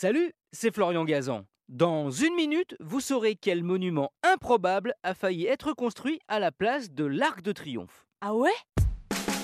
Salut, c'est Florian Gazan. Dans une minute, vous saurez quel monument improbable a failli être construit à la place de l'Arc de Triomphe. Ah ouais?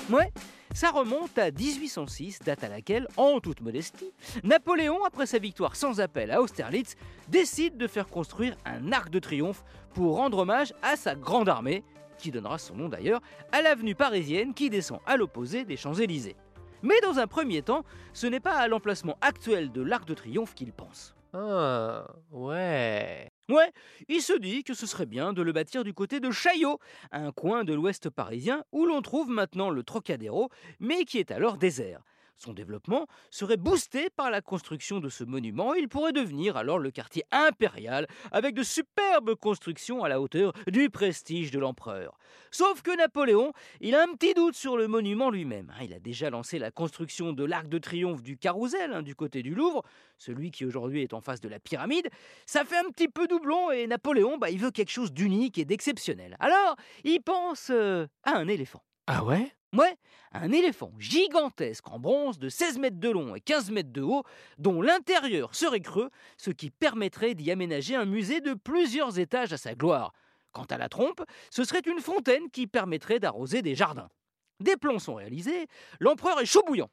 Ouais, ça remonte à 1806, date à laquelle, en toute modestie, Napoléon, après sa victoire sans appel à Austerlitz, décide de faire construire un arc de triomphe pour rendre hommage à sa grande armée, qui donnera son nom d'ailleurs à l'avenue parisienne qui descend à l'opposé des Champs-Élysées. Mais dans un premier temps, ce n'est pas à l'emplacement actuel de l'Arc de Triomphe qu'il pense. Ah, ouais. Ouais, il se dit que ce serait bien de le bâtir du côté de Chaillot, un coin de l'ouest parisien où l'on trouve maintenant le Trocadéro, mais qui est alors désert. Son développement serait boosté par la construction de ce monument. Il pourrait devenir alors le quartier impérial avec de superbes constructions à la hauteur du prestige de l'empereur. Sauf que Napoléon, il a un petit doute sur le monument lui-même. hein. Il a déjà lancé la construction de l'arc de triomphe du Carrousel hein, du côté du Louvre, celui qui aujourd'hui est en face de la pyramide. Ça fait un petit peu doublon et Napoléon, bah, il veut quelque chose d'unique et d'exceptionnel. Alors, il pense euh, à un éléphant. Ah ouais? Ouais, un éléphant gigantesque en bronze de 16 mètres de long et 15 mètres de haut, dont l'intérieur serait creux, ce qui permettrait d'y aménager un musée de plusieurs étages à sa gloire. Quant à la trompe, ce serait une fontaine qui permettrait d'arroser des jardins. Des plans sont réalisés, l'empereur est chaud bouillant.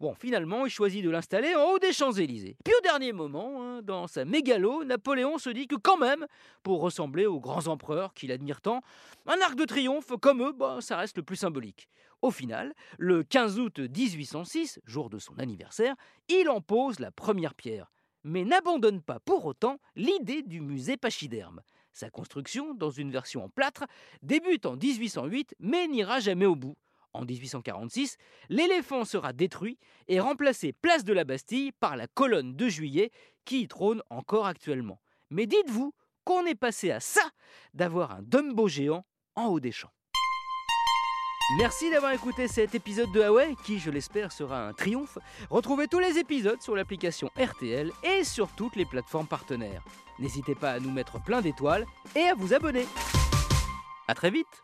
Bon, finalement, il choisit de l'installer en haut des Champs-Élysées. Puis au dernier moment, hein, dans sa mégalo, Napoléon se dit que quand même, pour ressembler aux grands empereurs qu'il admire tant, un arc de triomphe comme eux, bah, ça reste le plus symbolique. Au final, le 15 août 1806, jour de son anniversaire, il en pose la première pierre, mais n'abandonne pas pour autant l'idée du musée pachyderme. Sa construction, dans une version en plâtre, débute en 1808 mais n'ira jamais au bout. En 1846, l'éléphant sera détruit et remplacé place de la Bastille par la colonne de juillet qui y trône encore actuellement. Mais dites-vous qu'on est passé à ça d'avoir un Dumbo géant en haut des champs. Merci d'avoir écouté cet épisode de Huawei qui, je l'espère, sera un triomphe. Retrouvez tous les épisodes sur l'application RTL et sur toutes les plateformes partenaires. N'hésitez pas à nous mettre plein d'étoiles et à vous abonner. A très vite